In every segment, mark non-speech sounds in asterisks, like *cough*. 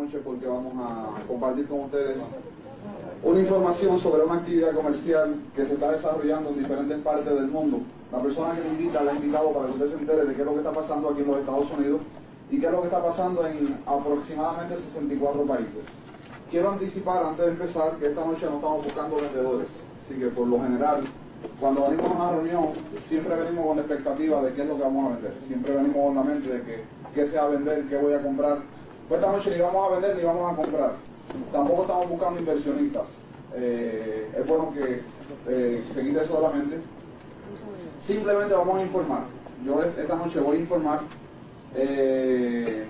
noche porque vamos a compartir con ustedes una información sobre una actividad comercial que se está desarrollando en diferentes partes del mundo. La persona que me invita la ha invitado para que usted se entere de qué es lo que está pasando aquí en los Estados Unidos y qué es lo que está pasando en aproximadamente 64 países. Quiero anticipar antes de empezar que esta noche no estamos buscando vendedores, así que por lo general cuando venimos a una reunión, siempre venimos con la expectativa de qué es lo que vamos a vender. Siempre venimos con la mente de que qué se va a vender, qué voy a comprar. Esta noche ni vamos a vender ni vamos a comprar. Tampoco estamos buscando inversionistas. Eh, es bueno que eh, se eso. Simplemente vamos a informar. Yo esta noche voy a informar. Eh,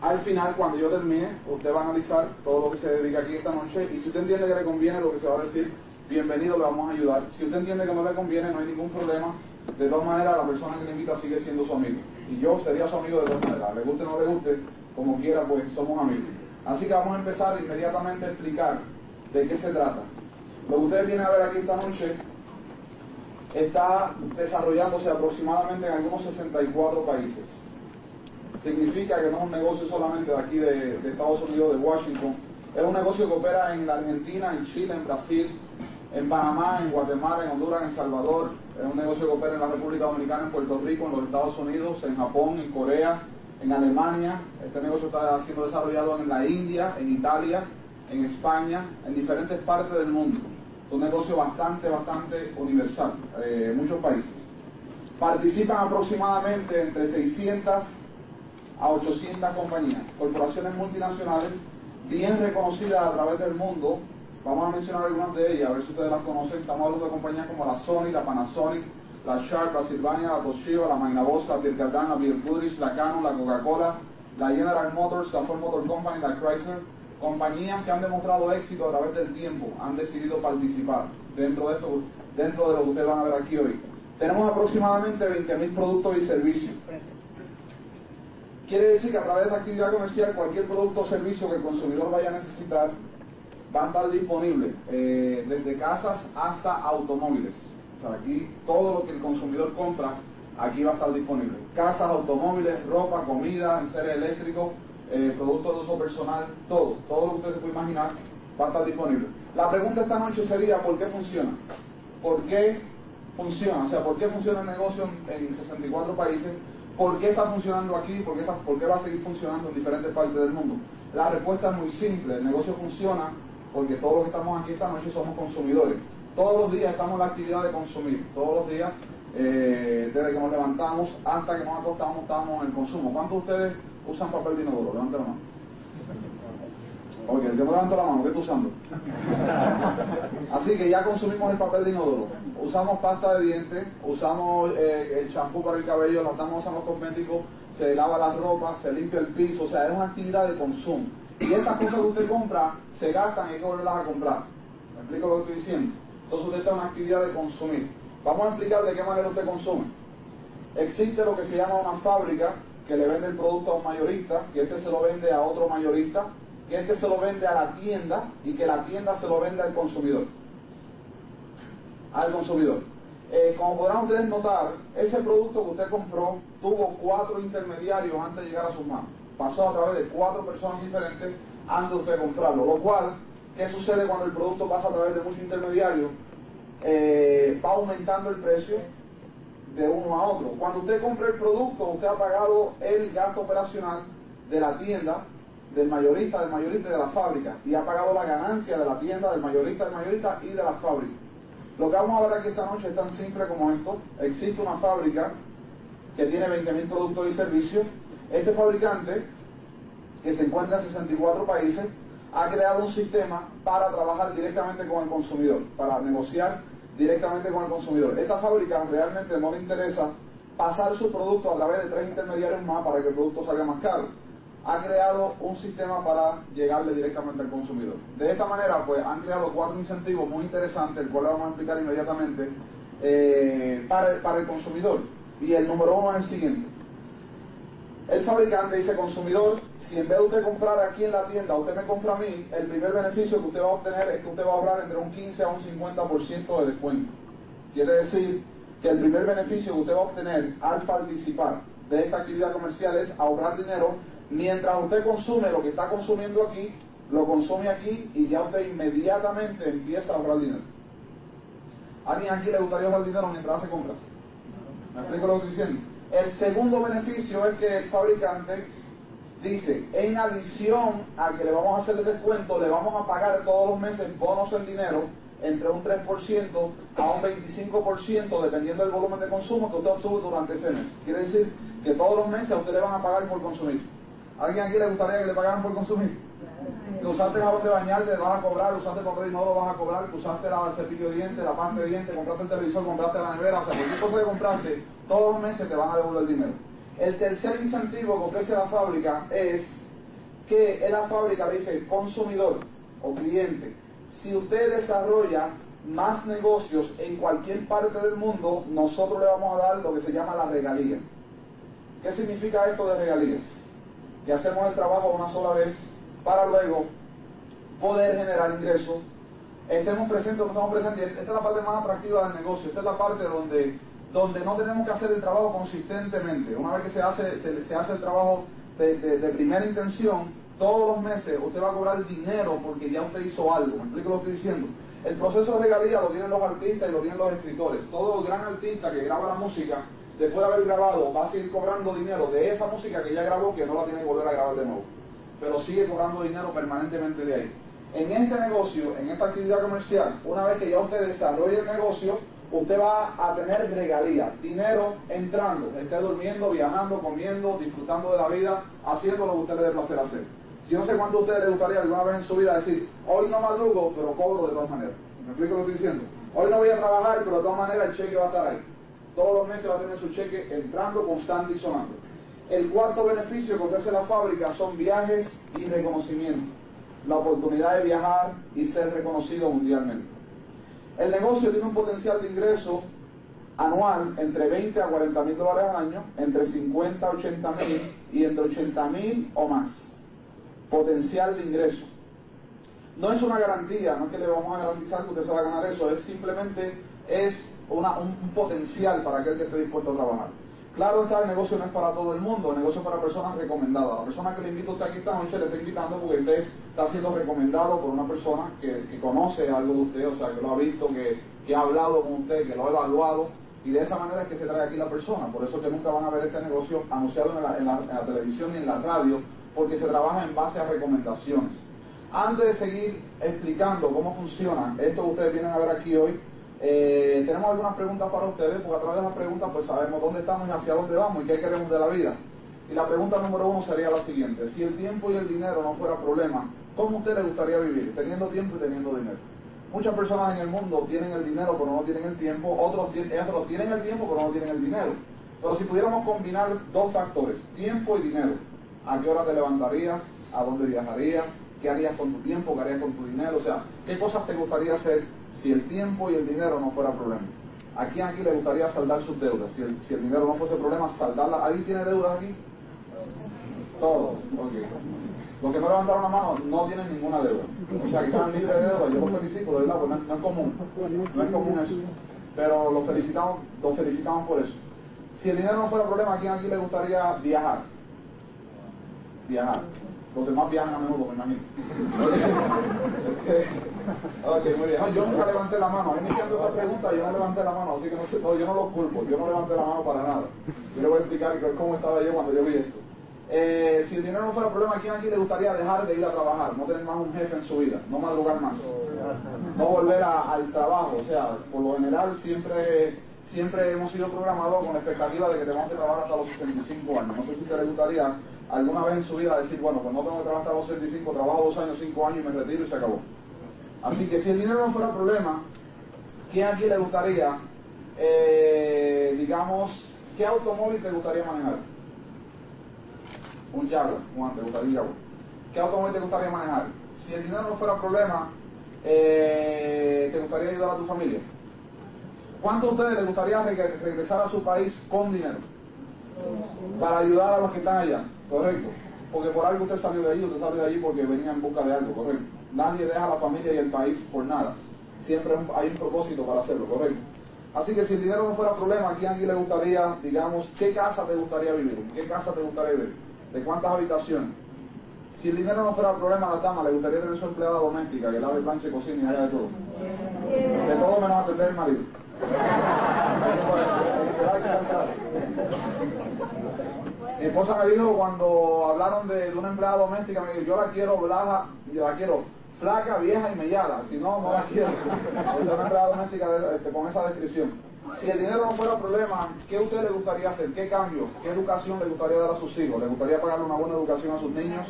al final, cuando yo termine, usted va a analizar todo lo que se dedica aquí esta noche y si usted entiende que le conviene lo que se va a decir, bienvenido, le vamos a ayudar. Si usted entiende que no le conviene, no hay ningún problema. De todas maneras, la persona que le invita sigue siendo su amigo. Y yo sería su amigo de todas maneras. Le guste o no le guste, como quiera, pues somos amigos. Así que vamos a empezar inmediatamente a explicar de qué se trata. Lo que ustedes vienen a ver aquí esta noche está desarrollándose aproximadamente en algunos 64 países. Significa que no es un negocio solamente de aquí de, Estados Unidos, de Washington. Es un negocio que opera en la Argentina, en Chile, en Brasil, en Panamá, en Guatemala, en Honduras, en Salvador, es un negocio que opera en la República Dominicana, en Puerto Rico, en los Estados Unidos, en Japón, en Corea, en Alemania. Este negocio está siendo desarrollado en la India, en Italia, en España, en diferentes partes del mundo. Es un negocio bastante, bastante universal, eh, muchos países. Participan aproximadamente entre 600 a 800 compañías, corporaciones multinacionales bien reconocidas a través del mundo Vamos a mencionar algunas de ellas, a ver si ustedes las conocen. Estamos hablando de compañías como la Sony, la Panasonic, la Sharp, la Sylvania, la Toshiba, la Magnavox, la Birkatan, la Bill la Canon, la Coca-Cola, la General Motors, la Ford Motor Company, la Chrysler. Compañías que han demostrado éxito a través del tiempo, han decidido participar dentro de esto, dentro de lo que ustedes van a ver aquí hoy. Tenemos aproximadamente 20.000 productos y servicios. Quiere decir que a través de la actividad comercial cualquier producto o servicio que el consumidor vaya a necesitar van a estar disponibles eh, desde casas hasta automóviles. Aquí todo lo que el consumidor compra, aquí va a estar disponible. Casas, automóviles, ropa, comida, enseres eléctricos, eh, productos de uso personal, todo, todo lo que usted se puede imaginar va a estar disponible. La pregunta esta noche sería, ¿por qué funciona? ¿Por qué funciona? O sea, ¿por qué funciona el negocio en, 64 países? ¿Por qué está funcionando aquí? ¿Por qué, ¿Por qué va a seguir funcionando en diferentes partes del mundo? La respuesta es muy simple. El negocio funciona porque todos los que estamos aquí esta noche somos consumidores. Todos los días estamos en la actividad de consumir, todos los días, eh, desde que nos levantamos hasta que nos acostamos, estamos en el consumo. ¿Cuántos de ustedes usan papel de inodoro? Levanten la mano. Ok, yo me levanto la mano, ¿qué estoy usando? *laughs* Así que ya consumimos el papel de inodoro. Usamos pasta de dientes, usamos eh, el champú para el cabello, nos damos usando cosméticos, se lava la ropa, se limpia el piso, o sea, es una actividad de consumo. Y estas cosas que usted compra se gastan y hay que volverlas a comprar. ¿Me explico lo que estoy diciendo? Entonces usted está en una actividad de consumir. Vamos a explicar de qué manera usted consume. Existe lo que se llama una fábrica que le vende el producto a un mayorista, que este se lo vende a otro mayorista, que este se lo vende a la tienda y que la tienda se lo vende al consumidor. Al consumidor. Eh, como podrán ustedes notar, ese producto que usted compró tuvo cuatro intermediarios antes de llegar a sus manos pasó a través de cuatro personas diferentes antes de usted comprarlo. Lo cual, ¿qué sucede cuando el producto pasa a través de muchos intermediarios? Eh, va aumentando el precio de uno a otro. Cuando usted compra el producto, usted ha pagado el gasto operacional de la tienda, del mayorista, del mayorista y de la fábrica, y ha pagado la ganancia de la tienda, del mayorista, del mayorista y de la fábrica. Lo que vamos a ver aquí esta noche es tan simple como esto. Existe una fábrica que tiene 20.000 productos y servicios este fabricante, que se encuentra en 64 países, ha creado un sistema para trabajar directamente con el consumidor, para negociar directamente con el consumidor. Esta fábrica realmente no le interesa pasar su producto a través de tres intermediarios más para que el producto salga más caro. Ha creado un sistema para llegarle directamente al consumidor. De esta manera, pues han creado cuatro incentivos muy interesantes, el cual vamos a explicar inmediatamente, eh, para el consumidor. Y el número uno es el siguiente. El fabricante dice, consumidor, si en vez de usted comprar aquí en la tienda, usted me compra a mí, el primer beneficio que usted va a obtener es que usted va a ahorrar entre un 15 a un 50% de descuento. Quiere decir que el primer beneficio que usted va a obtener al participar de esta actividad comercial es ahorrar dinero Mientras usted consume lo que está consumiendo aquí, lo consume aquí y ya usted inmediatamente empieza a ahorrar dinero. ¿A ¿Alguien aquí le gustaría ahorrar dinero mientras hace compras? ¿Me explico lo que estoy diciendo? El segundo beneficio es que el fabricante dice, en adición a que le vamos a hacer el descuento, le vamos a pagar todos los meses bonos en dinero entre un 3% a un 25% dependiendo del volumen de consumo que usted obtuvo durante ese mes. Quiere decir que todos los meses a usted le van a pagar por consumir. ¿Alguien aquí le gustaría que le pagaran por consumir? Que usaste jabón de bañar, te van a cobrar, usaste papel y no lo vas a cobrar, que usaste la cepillo de dientes, la pasta de dientes, compraste el televisor, compraste la nevera, o sea, cualquier cosa que compraste, todos los meses te van a devolver el dinero. El tercer incentivo que ofrece la fábrica es que la fábrica dice consumidor o cliente, si usted desarrolla más negocios en cualquier parte del mundo, nosotros le vamos a dar lo que se llama la regalía. ¿Qué significa esto de regalías? Que hacemos el trabajo una sola vez para luego poder generar ingresos. Estemos presentes no estamos presentes. Esta es la parte más atractiva del negocio. Esta es la parte donde, donde no tenemos que hacer el trabajo consistentemente. Una vez que se hace, se, hace el trabajo de, primera intención, todos los meses usted va a cobrar dinero porque ya usted hizo algo. ¿Me explico lo que estoy diciendo? El proceso de regalía lo tienen los artistas y lo tienen los escritores. Todo gran artista que graba la música, después de haber grabado, va a seguir cobrando dinero de esa música que ya grabó que no la tiene que volver a grabar de nuevo pero sigue cobrando dinero permanentemente de ahí. En este negocio, en esta actividad comercial, una vez que ya usted desarrolle el negocio, usted va a tener regalías, dinero entrando, esté durmiendo, viajando, comiendo, disfrutando de la vida, haciendo lo que usted le dé placer hacer. Si yo no sé cuánto a usted le gustaría alguna vez en su vida decir, hoy no madrugo, pero cobro de todas maneras. ¿Me explico lo que estoy diciendo? Hoy no voy a trabajar, pero de todas maneras el cheque va a estar ahí. Todos los meses va a tener su cheque entrando constante y sonando. El cuarto beneficio que ofrece la fábrica son viajes y reconocimiento, la oportunidad de viajar y ser reconocido mundialmente. El negocio tiene un potencial de ingreso anual entre 20 a 40 mil dólares al año, entre 50 a 80 mil y entre 80 mil o más. Potencial de ingreso. No es una garantía, no es que le vamos a garantizar que usted se va a ganar eso, es simplemente es un potencial para aquel que esté dispuesto a trabajar. Claro está, el negocio no es para todo el mundo, el negocio es para personas recomendadas. La persona que le invito a usted aquí esta noche le está invitando porque usted está siendo recomendado por una persona que, conoce algo de usted, o sea, que lo ha visto, que, ha hablado con usted, que lo ha evaluado, y de esa manera es que se trae aquí la persona. Por eso es que nunca van a ver este negocio anunciado en la, en la televisión ni en la radio, porque se trabaja en base a recomendaciones. Antes de seguir explicando cómo funciona esto que ustedes vienen a ver aquí hoy, eh, tenemos algunas preguntas para ustedes, porque a través de las preguntas pues sabemos dónde estamos y hacia dónde vamos y qué queremos de la vida. Y la pregunta número uno sería la siguiente, si el tiempo y el dinero no fuera problema, ¿cómo a usted le gustaría vivir? Teniendo tiempo y teniendo dinero. Muchas personas en el mundo tienen el dinero pero no tienen el tiempo, otros, otros tienen el tiempo pero no tienen el dinero. Pero si pudiéramos combinar dos factores, tiempo y dinero, ¿a qué hora te levantarías? ¿A dónde viajarías? ¿Qué harías con tu tiempo? ¿Qué harías con tu dinero? O sea, ¿qué cosas te gustaría hacer si el tiempo y el dinero no fuera problema. ¿A quién aquí le gustaría saldar sus deudas? Si el, si el dinero no fuese problema, saldarla. ¿Alguien tiene deudas aquí? Todos. Los que no levantaron la mano no tienen ninguna deuda. O sea, que están libres de deuda. Yo los felicito, de verdad, porque no, es común. No es común eso. Pero los felicitamos, los felicitamos por eso. Si el dinero no fuera problema, ¿a quién aquí le gustaría viajar? Viajar. Los demás viajan a menudo, me imagino. *laughs* ok, muy bien. yo nunca levanté la mano. A mí me hicieron esta pregunta yo no levanté la mano, así que no, sé, yo no lo culpo. Yo no levanté la mano para nada. Yo le voy a explicar cómo estaba yo cuando yo vi esto. Eh, si el dinero no fuera problema, ¿a quién aquí le gustaría dejar de ir a trabajar? No tener más un jefe en su vida, no madrugar más, no volver al trabajo. O sea, por lo general siempre siempre hemos sido programados con la expectativa de que tenemos que trabajar hasta los 65 años. No sé si usted le gustaría alguna vez en su vida decir, bueno, pues no tengo que trabajar hasta los 65, trabajo dos años, cinco años y me retiro y se acabó. Así que si el dinero no fuera problema, ¿quién aquí le gustaría, eh, digamos, qué automóvil te gustaría manejar? Un Jaguar, Juan, te gustaría ¿Qué automóvil te gustaría manejar? Si el dinero no fuera problema, eh, ¿te gustaría ayudar a tu familia? ¿Cuántos de ustedes les gustaría regresar a su país con dinero? Para ayudar a los que están allá. Correcto. Porque por algo usted salió de allí, usted salió de allí porque venía en busca de algo, correcto. Nadie deja a la familia y el país por nada. Siempre hay un propósito para hacerlo, correcto. Así que si el dinero no fuera problema, ¿a quién le gustaría, digamos, qué casa te gustaría vivir? ¿En qué casa te gustaría vivir? de cuántas habitaciones. Si el dinero no fuera problema a la dama, le gustaría tener su empleada doméstica que lave, planche, cocina y haga de todo. De todo menos atender el marido. *laughs* Mi esposa me dijo cuando hablaron de, una empleada doméstica, me dijo, yo la quiero blaja, yo la quiero flaca, vieja y mellada, si no, no la quiero. *laughs* Es una empleada doméstica este, con esa descripción. Si el dinero no fuera problema, ¿qué a usted le gustaría hacer? ¿Qué cambios? ¿Qué educación le gustaría dar a sus hijos? ¿Le gustaría pagarle una buena educación a sus niños?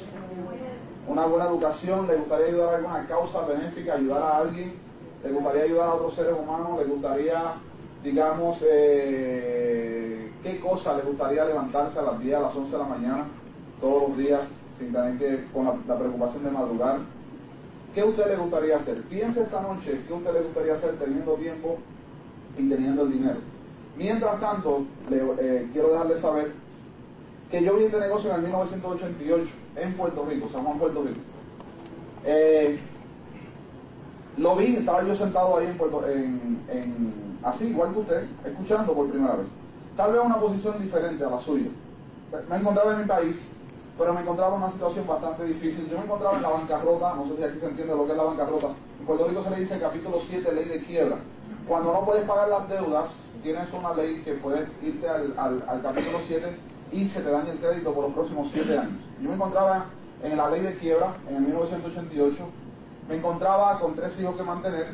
¿Una buena educación? ¿Le gustaría ayudar a alguna causa benéfica, ayudar a alguien? ¿Le gustaría ayudar a otros seres humanos? ¿Le gustaría, digamos, eh, qué cosa le gustaría levantarse a las 10, a las 11 de la mañana, todos los días, sin tener que, con la, preocupación de madrugar? ¿Qué a usted le gustaría hacer? Piense esta noche qué a usted le gustaría hacer teniendo tiempo y teniendo el dinero. Mientras tanto, le, eh, quiero dejarle saber que yo vi este negocio en el 1988 en Puerto Rico, San Juan, Puerto Rico. Eh, lo vi, estaba yo sentado ahí en, Puerto, en, así, igual que usted, escuchando por primera vez. Tal vez una posición diferente a la suya. Me encontraba en mi país, pero me encontraba en una situación bastante difícil. Yo me encontraba en la bancarrota, no sé si aquí se entiende lo que es la bancarrota. En Puerto Rico se le dice capítulo 7, ley de quiebra. Cuando no puedes pagar las deudas, tienes una ley que puedes irte al, al capítulo 7 y se te daña el crédito por los próximos 7 años. Yo me encontraba en la ley de quiebra en el 1988 me encontraba con tres hijos que mantener,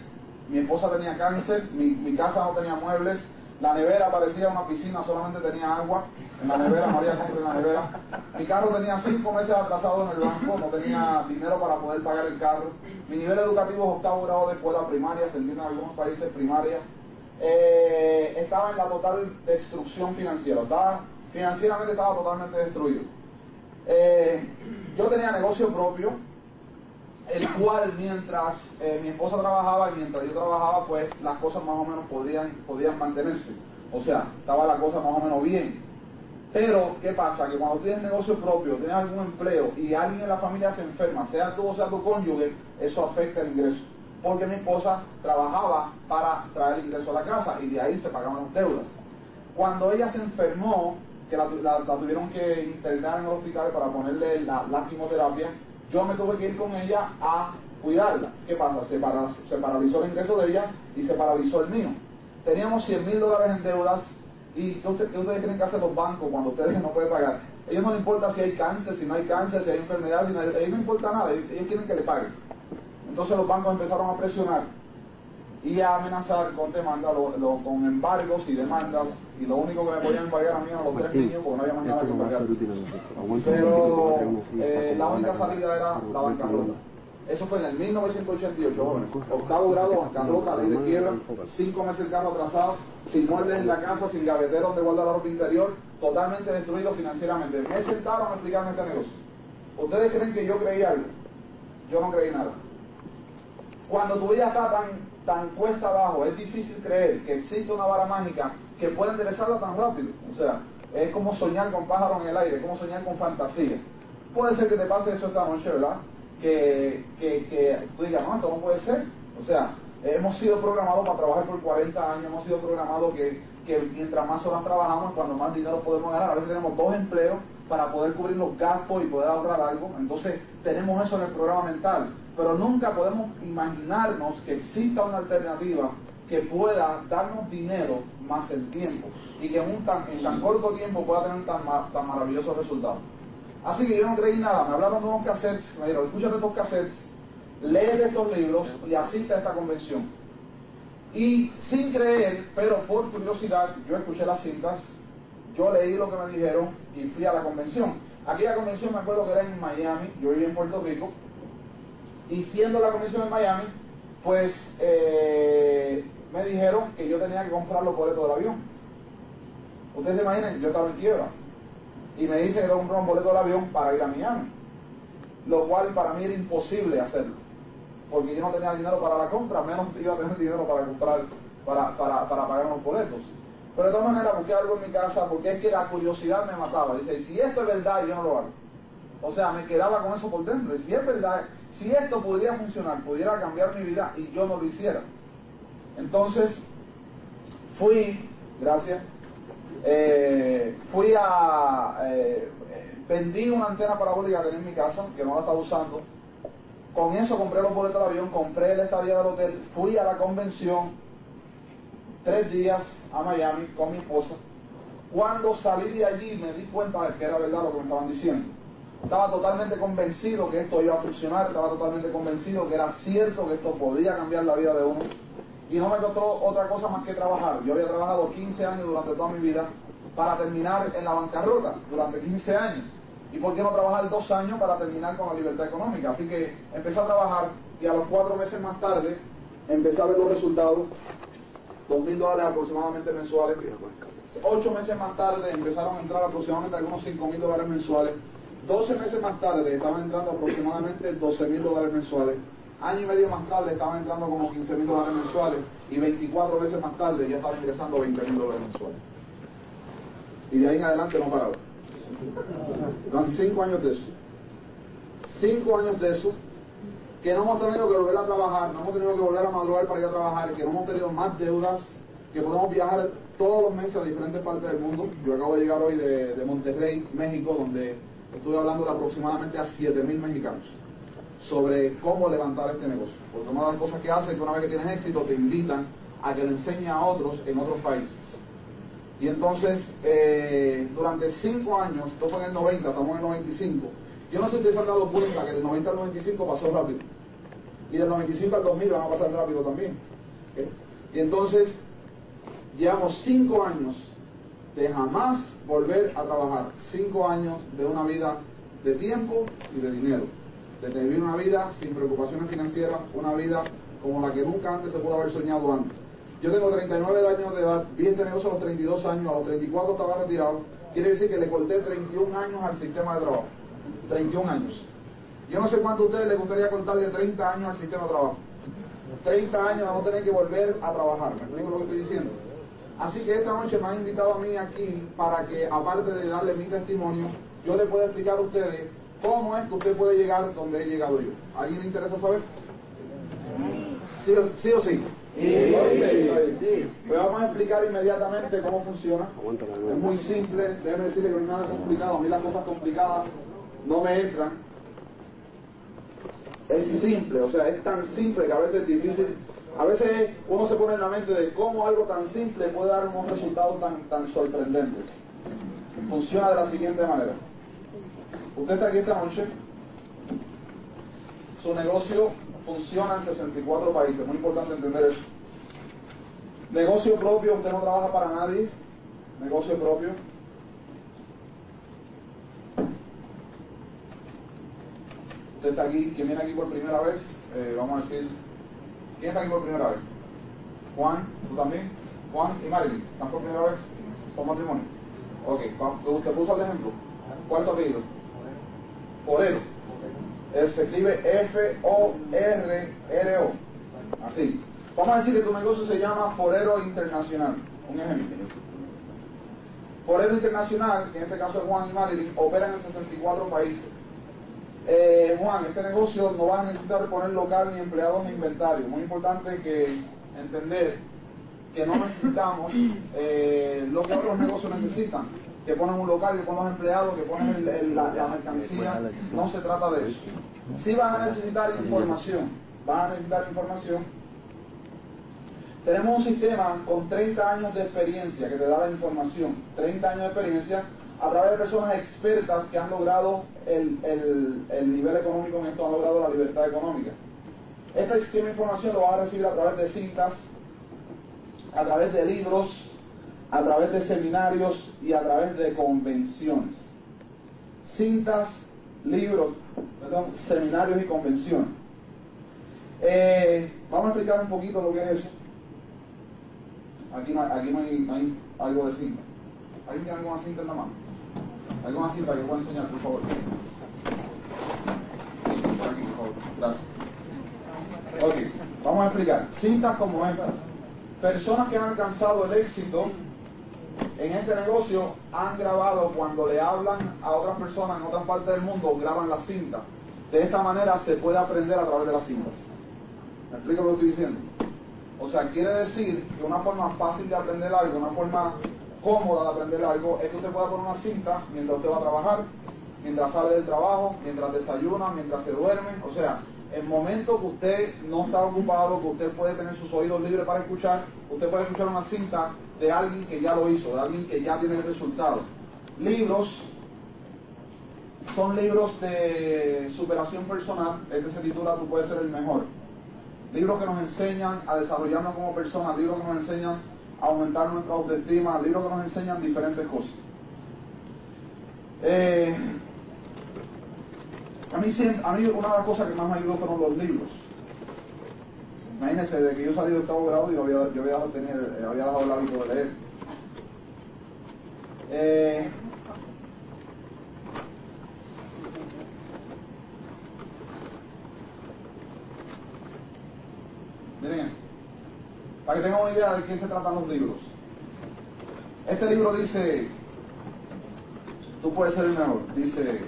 mi esposa tenía cáncer, mi, casa no tenía muebles, la nevera parecía una piscina, solamente tenía agua, en la nevera no había compra en la nevera, mi carro tenía cinco meses atrasado en el banco, no tenía dinero para poder pagar el carro, mi nivel educativo es octavo grado de escuela primaria, se entiende en algunos países primaria, eh, estaba en la total destrucción financiera, estaba, financieramente estaba totalmente destruido. Eh, yo tenía negocio propio, el cual mientras eh, mi esposa trabajaba y mientras yo trabajaba, pues las cosas más o menos podían, podían mantenerse. O sea, estaba la cosa más o menos bien. Pero, ¿qué pasa? Que cuando tienes negocio propio, tienes algún empleo y alguien en la familia se enferma, sea tú o sea tu cónyuge, eso afecta el ingreso. Porque mi esposa trabajaba para traer el ingreso a la casa y de ahí se pagaban las deudas. Cuando ella se enfermó, que la, tuvieron que internar en el hospital para ponerle la, la quimioterapia, yo me tuve que ir con ella a cuidarla. ¿Qué pasa? Se, paralizó el ingreso de ella y se paralizó el mío. Teníamos 100 mil dólares en deudas y ¿qué, ustedes tienen que hacer los bancos cuando ustedes no pueden pagar? Ellos no les importa si hay cáncer, si no hay cáncer, si hay enfermedad, si no ellos no importa nada, ellos quieren que le paguen. Entonces los bancos empezaron a presionar y a amenazar con demanda, con embargos y demandas, y lo único que me podían pagar a mí eran los tres niños, porque no había más nada que pagar. Pero eh, la única salida era la bancarrota. Eso fue en el 1988, Octavo grado, bancarrota, ley de quiebra, cinco meses el carro atrasado, sin muebles en la casa, sin gavetero donde guardar la ropa interior, totalmente destruido financieramente. Me sentaron a explicarme este negocio. ¿Ustedes creen que yo creí algo? Yo no creí nada. Cuando tu vida está tan tan cuesta abajo, es difícil creer que existe una vara mágica que pueda enderezarla tan rápido. O sea, es como soñar con pájaros en el aire, es como soñar con fantasía. Puede ser que te pase eso esta noche, ¿verdad? Que, que, que tú digas, no, esto no puede ser. O sea, hemos sido programados para trabajar por 40 años, hemos sido programados que, que mientras más horas trabajamos, cuando más dinero podemos ganar. A veces tenemos dos empleos para poder cubrir los gastos y poder ahorrar algo. Entonces, tenemos eso en el programa mental pero nunca podemos imaginarnos que exista una alternativa que pueda darnos dinero más el tiempo y que en, un tan, en tan corto tiempo pueda tener tan, tan maravillosos resultados. Así que yo no creí nada, me hablaron de unos cassettes, me dijeron, escúchate estos cassettes, lee estos libros y asiste a esta convención. Y sin creer, pero por curiosidad, yo escuché las cintas, yo leí lo que me dijeron y fui a la convención. Aquella convención me acuerdo que era en Miami, yo vivía en Puerto Rico, y siendo la comisión en Miami, pues eh, me dijeron que yo tenía que comprar los boletos del avión. Ustedes se imaginan, yo estaba en quiebra. Y me dicen que tengo que un boleto del avión para ir a Miami. Lo cual para mí era imposible hacerlo. Porque yo no tenía dinero para la compra, menos iba a tener dinero para comprar, para, para, para pagar los boletos. Pero de todas maneras busqué algo en mi casa porque es que la curiosidad me mataba. Dice, si esto es verdad, yo no lo hago. O sea, me quedaba con eso por dentro. Y si es verdad, si esto pudiera funcionar, pudiera cambiar mi vida y yo no lo hiciera. Entonces, fui, gracias, eh, fui a, eh, vendí una antena parabólica que tenía en mi casa, que no la estaba usando. Con eso compré los boletos del avión, compré el estadía del hotel, fui a la convención, tres días a Miami con mi esposa. Cuando salí de allí me di cuenta de que era verdad lo que me estaban diciendo. Estaba totalmente convencido que esto iba a funcionar, estaba totalmente convencido que era cierto que esto podía cambiar la vida de uno. Y no me costó otra cosa más que trabajar. Yo había trabajado 15 años durante toda mi vida para terminar en la bancarrota durante 15 años. ¿Y por qué no trabajar dos años para terminar con la libertad económica? Así que empecé a trabajar y a los cuatro meses más tarde empecé a ver los resultados, dos mil dólares aproximadamente mensuales. Ocho meses más tarde empezaron a entrar aproximadamente algunos cinco mil dólares mensuales. 12 meses más tarde estaban entrando aproximadamente 12 mil dólares mensuales. Año y medio más tarde estaban entrando como 15 mil dólares mensuales. Y 24 meses más tarde ya estaban ingresando 20 mil dólares mensuales. Y de ahí en adelante no paraba. Van cinco años de eso. Cinco años de eso que no hemos tenido que volver a trabajar, no hemos tenido que volver a madrugar para ir a trabajar, que no hemos tenido más deudas, que podemos viajar todos los meses a diferentes partes del mundo. Yo acabo de llegar hoy de Monterrey, México, donde estuve hablando de aproximadamente a 7.000 mexicanos sobre cómo levantar este negocio. Porque una de las cosas que hace es que una vez que tienes éxito te invitan a que lo enseñe a otros en otros países. Y entonces, eh, durante cinco años, esto fue en el 90, estamos en el 95, yo no sé si ustedes han dado cuenta que del 90 al 95 pasó rápido. Y del 95 al 2000 van a pasar rápido también. Y entonces, llevamos cinco años de jamás volver a trabajar. Cinco años de una vida de tiempo y de dinero. De vivir una vida sin preocupaciones financieras, una vida como la que nunca antes se pudo haber soñado antes. Yo tengo 39 años de edad, vi este a los 32 años, a los 34 estaba retirado. Quiere decir que le corté 31 años al sistema de trabajo. 31 años. Yo no sé cuánto a ustedes les gustaría contarle 30 años al sistema de trabajo. 30 años a no tener que volver a trabajar. ¿Me explico lo que estoy diciendo? Así que esta noche me han invitado a mí aquí para que, aparte de darle mi testimonio, yo le pueda explicar a ustedes cómo es que usted puede llegar donde he llegado yo. ¿A ¿Alguien le interesa saber? ¿Sí o sí? O sí? Sí. Pues vamos a explicar inmediatamente cómo funciona. Es muy simple, déjeme decirle que no es nada complicado. A mí las cosas complicadas no me entran. Es simple, o sea, es tan simple que a veces es difícil. A veces uno se pone en la mente de cómo algo tan simple puede dar unos resultados tan, tan sorprendentes. Funciona de la siguiente manera. Usted está aquí esta noche, su negocio funciona en 64 países, muy importante entender eso. Negocio propio, usted no trabaja para nadie, negocio propio. Usted está aquí, ¿quién viene aquí por primera vez? Eh, vamos a decir, ¿quién está aquí por primera vez? Juan, ¿tú también? Juan y Marilyn, ¿están por primera vez? ¿Son matrimonio? Ok, usted puso el ejemplo. ¿Cuál es? Forero. se escribe F-O-R-R-O. Así. Vamos a decir que tu negocio se llama Forero Internacional. Un ejemplo. Forero Internacional, que en este caso es Juan y Marilyn, opera en 64 países. Eh, Juan, este negocio no va a necesitar poner local ni empleados ni inventario. Muy importante que entender que no necesitamos eh, lo que otros negocios necesitan que ponen un local, que ponen los empleados, que ponen la, mercancía. No se trata de eso. Sí van a necesitar información. Van a necesitar información. Tenemos un sistema con 30 años de experiencia que te da la información. 30 años de experiencia a través de personas expertas que han logrado el, el nivel económico en esto, han logrado la libertad económica. Este sistema de información lo vas a recibir a través de cintas, a través de libros, a través de seminarios y a través de convenciones. Cintas, libros, perdón, seminarios y convenciones. Eh, vamos a explicar un poquito lo que es eso. Aquí no hay, aquí no hay, algo de cinta. ¿Alguien tiene alguna cinta en la mano? ¿Alguna cinta que pueda enseñar, por favor? aquí, por favor. Gracias. Ok, vamos a explicar. Cintas como estas. Personas que han alcanzado el éxito en este negocio han grabado cuando le hablan a otras personas en otras partes del mundo, graban la cinta. De esta manera se puede aprender a través de las cintas. ¿Me explico lo que estoy diciendo? O sea, quiere decir que una forma fácil de aprender algo, una forma cómoda de aprender algo, es que usted pueda poner una cinta mientras usted va a trabajar mientras sale del trabajo, mientras desayuna, mientras se duerme. O sea, en momentos que usted no está ocupado, que usted puede tener sus oídos libres para escuchar, usted puede escuchar una cinta de alguien que ya lo hizo, de alguien que ya tiene el resultado. Libros son libros de superación personal, este se titula Tú puedes ser el mejor. Libros que nos enseñan a desarrollarnos como personas, libros que nos enseñan aumentar nuestra autoestima, libros que nos enseñan diferentes cosas. Eh, a mí, a mí una de las cosas que más me ayudó fueron los libros. Imagínense, de que yo salí del octavo grado yo había, yo había, dejado, eh, había dejado el hábito de leer. Eh, para que tengan una idea de qué se tratan los libros. Este libro dice, tú puedes ser el mejor, dice,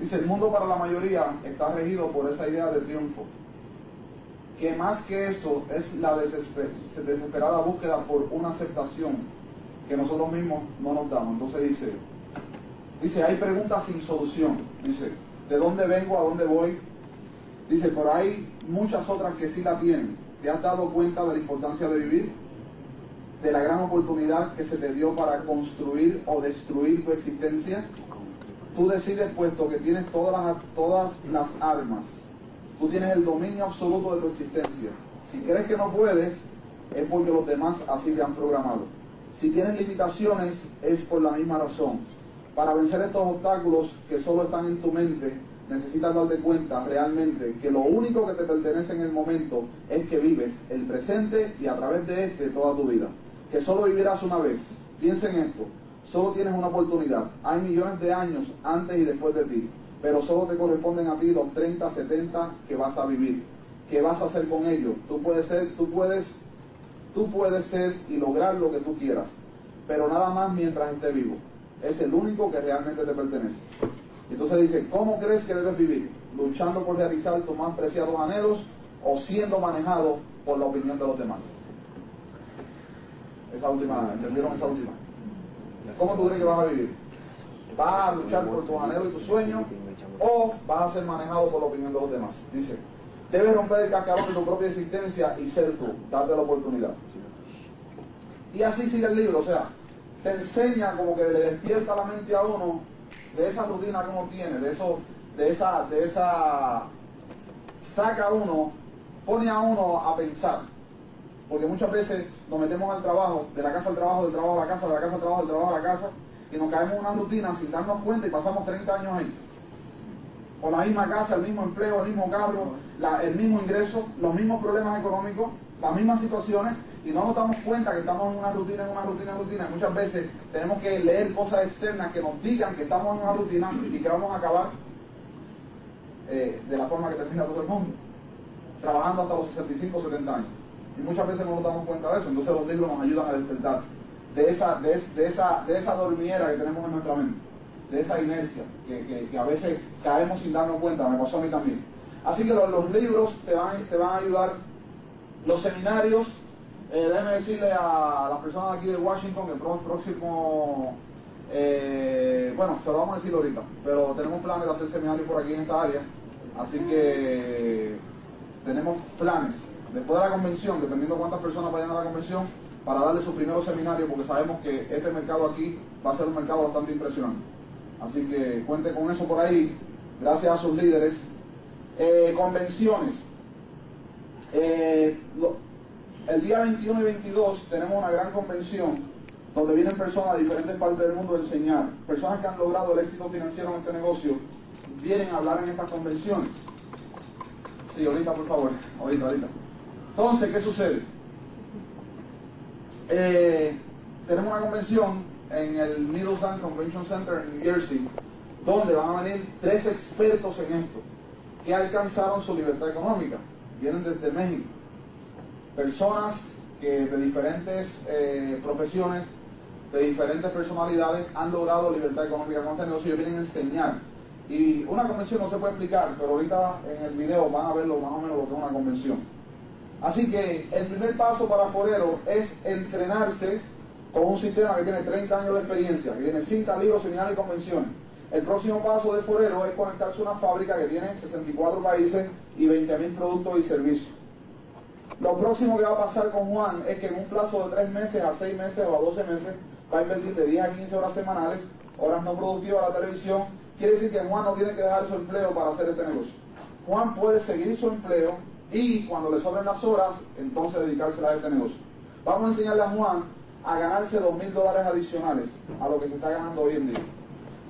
Dice, el mundo para la mayoría está regido por esa idea de triunfo, que más que eso es la desesperada búsqueda por una aceptación que nosotros mismos no nos damos. Entonces dice, dice, hay preguntas sin solución. Dice, ¿de dónde vengo? ¿A dónde voy? Dice, pero hay muchas otras que sí la tienen. ¿Te has dado cuenta de la importancia de vivir? ¿De la gran oportunidad que se te dio para construir o destruir tu existencia? Tú decides, puesto que tienes todas las, todas las armas, tú tienes el dominio absoluto de tu existencia. Si crees que no puedes, es porque los demás así te han programado. Si tienes limitaciones, es por la misma razón. Para vencer estos obstáculos que solo están en tu mente, necesitas darte cuenta realmente que lo único que te pertenece en el momento es que vives el presente y a través de este toda tu vida. Que solo vivirás una vez. Piensa en esto. Solo tienes una oportunidad. Hay millones de años antes y después de ti, pero solo te corresponden a ti los 30, 70 que vas a vivir. ¿Qué vas a hacer con ellos? Tú puedes ser, tú puedes, tú puedes ser y lograr lo que tú quieras, pero nada más mientras esté vivo. Es el único que realmente te pertenece. Entonces dice, ¿cómo crees que debes vivir? ¿Luchando por realizar tus más preciados anhelos o siendo manejado por la opinión de los demás? Esa última, ¿entendieron esa última? ¿Cómo tú crees que vas a vivir? ¿Vas a luchar por tus anhelos y tus sueños o vas a ser manejado por la opinión de los demás? Dice, debes romper el cascarón de tu propia existencia y ser tú, darte la oportunidad. Y así sigue el libro, o sea, te enseña como que le despierta la mente a uno de esa rutina que uno tiene, de eso, de esa, de esa, saca a uno, pone a uno a pensar. Porque muchas veces nos metemos al trabajo, de la casa al trabajo, del trabajo a la casa, de la casa al trabajo, del trabajo a la casa, y nos caemos en una rutina sin darnos cuenta y pasamos 30 años ahí. Con la misma casa, el mismo empleo, el mismo carro, el mismo ingreso, los mismos problemas económicos, las mismas situaciones, y no nos damos cuenta que estamos en una rutina, en una rutina, rutina. muchas veces tenemos que leer cosas externas que nos digan que estamos en una rutina y que vamos a acabar eh, de la forma que termina todo el mundo, trabajando hasta los 65 o 70 años. Y muchas veces no nos damos cuenta de eso, entonces los libros nos ayudan a despertar de esa, de, esa, de esa dormiera que tenemos en nuestra mente, de esa inercia que, que, a veces caemos sin darnos cuenta, me pasó a mí también. Así que los, libros te van, te van a ayudar, los seminarios, eh, déjeme decirle a las personas aquí de Washington que el próximo, eh, bueno, se lo vamos a decir ahorita, pero tenemos planes de hacer seminarios por aquí en esta área, así que tenemos planes después de la convención, dependiendo de cuántas personas vayan a la convención, para darle su primer seminario, porque sabemos que este mercado aquí va a ser un mercado bastante impresionante. Así que cuente con eso por ahí, gracias a sus líderes. Eh, convenciones. Eh, el día 21 y 22 tenemos una gran convención donde vienen personas de diferentes partes del mundo a enseñar. Personas que han logrado el éxito financiero en este negocio vienen a hablar en estas convenciones. Sí, ahorita por favor, ahorita, ahorita. Entonces, ¿qué sucede? Eh, tenemos una convención en el Middletown Convention Center en New Jersey, donde van a venir tres expertos en esto, que alcanzaron su libertad económica. Vienen desde México. Personas que de diferentes eh, profesiones, de diferentes personalidades, han logrado libertad económica con este negocio y vienen a enseñar. Y una convención no se puede explicar, pero ahorita en el video van a verlo más o menos lo que es una convención. Así que el primer paso para forero es entrenarse con un sistema que tiene 30 años de experiencia, que tiene cinta, libros, seminarios y convenciones. El próximo paso de forero es conectarse a una fábrica que tiene 64 países y 20.000 productos y servicios. Lo próximo que va a pasar con Juan es que en un plazo de 3 meses a 6 meses o a 12 meses va a invertir de 10 a 15 horas semanales, horas no productivas a la televisión. Quiere decir que Juan no tiene que dejar su empleo para hacer este negocio. Juan puede seguir su empleo y cuando le sobren las horas, entonces dedicarse a este negocio. Vamos a enseñarle a Juan a ganarse dos mil dólares adicionales a lo que se está ganando hoy en día.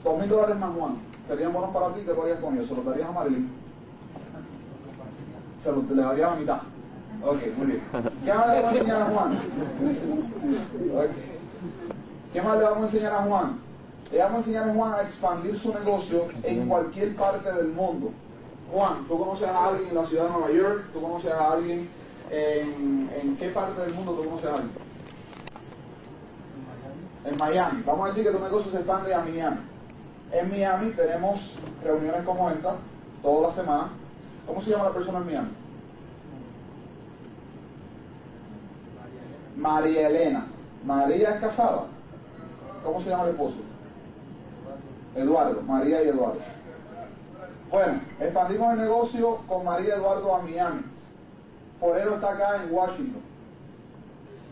Dos mil dólares más Juan. Serían buenos para ti, ¿qué harías con ellos? ¿Se los darías a Marilyn? Se los le darías a mitad. Ok, muy bien. ¿Qué más le vamos a enseñar a Juan? ¿Qué más le vamos a enseñar a Juan? Le vamos a enseñar a Juan a expandir su negocio en cualquier parte del mundo. Juan, ¿tú conoces a alguien en la ciudad de Nueva York? ¿Tú conoces a alguien en, en qué parte del mundo tú conoces a alguien? En Miami. Vamos a decir que tu negocio se expande a Miami. En Miami tenemos reuniones como esta, toda la semana. ¿Cómo se llama la persona en Miami? María Elena. María es casada. ¿Cómo se llama el esposo? Eduardo. María y Eduardo. Bueno, expandimos el negocio con María Eduardo a Miami. Forero está acá en Washington.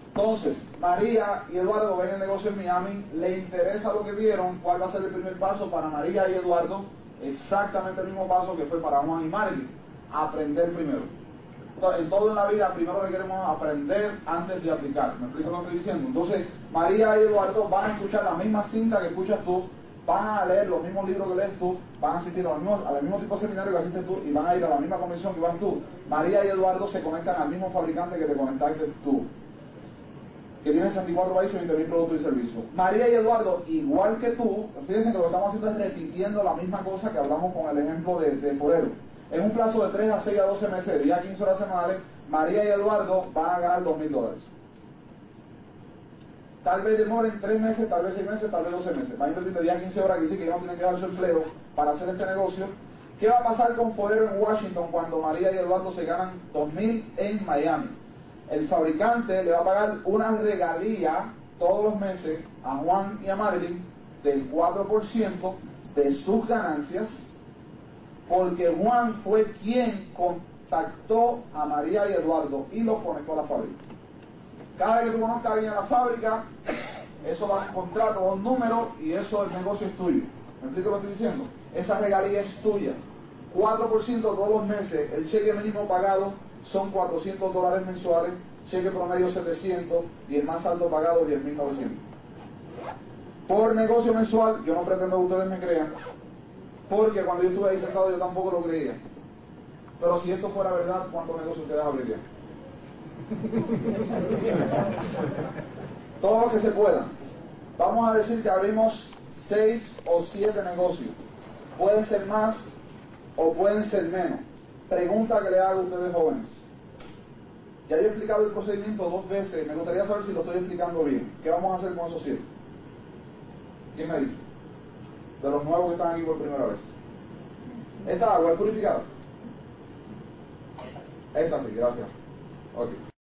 Entonces, María y Eduardo ven el negocio en Miami, le interesa lo que vieron, cuál va a ser el primer paso para María y Eduardo, exactamente el mismo paso que fue para Juan y Marilyn, aprender primero. En toda la vida primero queremos aprender antes de aplicar, ¿me explico lo que estoy diciendo? Entonces, María y Eduardo van a escuchar la misma cinta que escuchas tú, van a leer los mismos libros que lees tú, van a asistir al mismo, al mismo tipo de seminario que asistes tú y van a ir a la misma convención que vas tú. María y Eduardo se conectan al mismo fabricante que te conectaste tú, que tiene 64 países y 20.000 productos y servicios. María y Eduardo, igual que tú, fíjense que lo que estamos haciendo es repitiendo la misma cosa que hablamos con el ejemplo de, de Forero. En un plazo de 3 a 6 a 12 meses, de día a 15 horas semanales, María y Eduardo van a ganar 2.000 dólares. Tal vez demoren 3 meses, tal vez 6 meses, tal vez 12 meses. Va a invertir de día a 15 horas, que dice que ya no tienen que dar su empleo para hacer este negocio. ¿Qué va a pasar con Forero en Washington cuando María y Eduardo se ganan 2.000 en Miami? El fabricante le va a pagar una regalía todos los meses a Juan y a Marilyn del 4% de sus ganancias, porque Juan fue quien contactó a María y Eduardo y los conectó a la fábrica. Cada vez que tú conozcas a alguien en la fábrica, eso va a un contrato, un número y eso el negocio es tuyo. ¿Me explico lo que estoy diciendo? Esa regalía es tuya. 4% todos los meses, el cheque mínimo pagado son 400 dólares mensuales, cheque promedio 700 y el más alto pagado 10.900. Por negocio mensual, yo no pretendo que ustedes me crean, porque cuando yo estuve ahí sentado yo tampoco lo creía. Pero si esto fuera verdad, ¿cuántos negocios ustedes abrirían? Todo lo que se pueda. Vamos a decir que abrimos seis o siete negocios. Pueden ser más o pueden ser menos. Pregunta que le hago a ustedes jóvenes. Ya yo he explicado el procedimiento dos veces. Me gustaría saber si lo estoy explicando bien. ¿Qué vamos a hacer con esos siete? ¿Quién me dice? De los nuevos que están aquí por primera vez. ¿Esta agua es purificada? Esta sí, gracias. Ok.